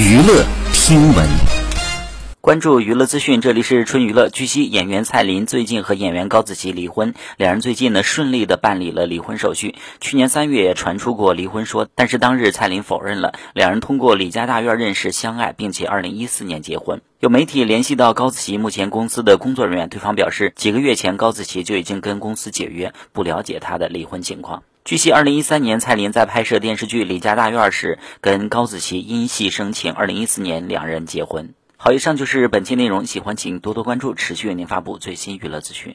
娱乐听闻。关注娱乐资讯，这里是春娱乐。据悉，演员蔡琳最近和演员高子琪离婚，两人最近呢顺利的办理了离婚手续。去年三月传出过离婚说，但是当日蔡琳否认了。两人通过李家大院认识相爱，并且二零一四年结婚。有媒体联系到高子琪目前公司的工作人员，对方表示，几个月前高子琪就已经跟公司解约，不了解他的离婚情况。据悉，二零一三年蔡琳在拍摄电视剧《李家大院》时，跟高子淇因戏生情，二零一四年两人结婚。好，以上就是本期内容，喜欢请多多关注，持续为您发布最新娱乐资讯。